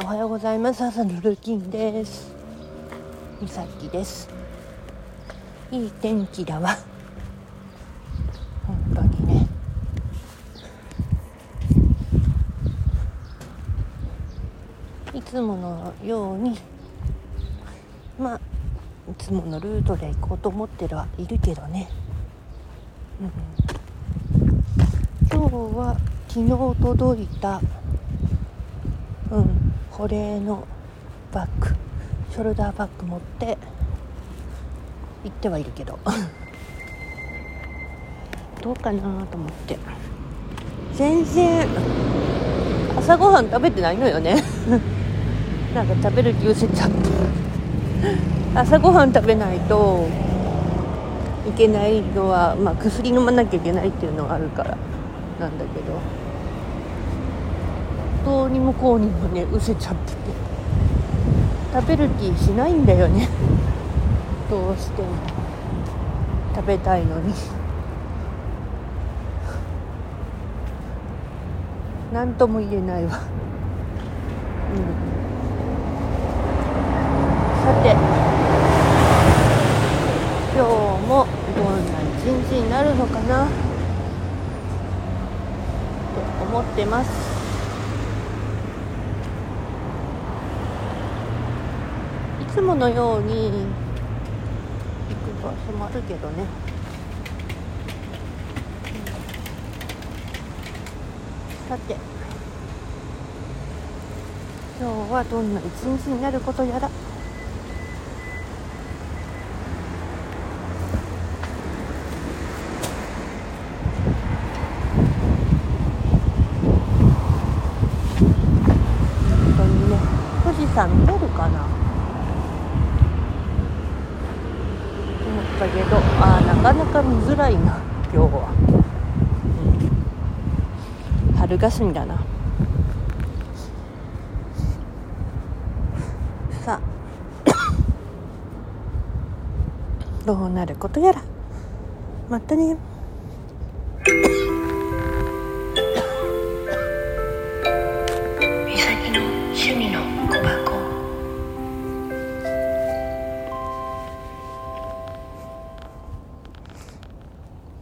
おはようございます。朝のルーティンです。みさきです。いい天気だわ。本当にね。いつものようにまあいつものルートで行こうと思ってはいるけどね、うん、今日は昨日届いたうん。保冷のバッグショルダーバッグ持って行ってはいるけど。どうかなと思って。全然朝ごはん食べてないのよね。なんか食べる気失せちゃった。朝ごはん食べないといけないのは、まあ、薬飲まなきゃいけないっていうのがあるからなんだけど。どうにもこうにもね失せちゃってて。食べる気しないんだよね。どうしても。食べたいのに。何とも言えないわ。うん。さて。今日もどんな一日になるのかな。と思ってますいつものように行く場所もあるけどね。さて今日はどんな一日になることやら。本当にね富士山見えるかな思ったけどあなかなか見づらいな今日は、うん、春霞だな。さあ。どうなることやら。またね。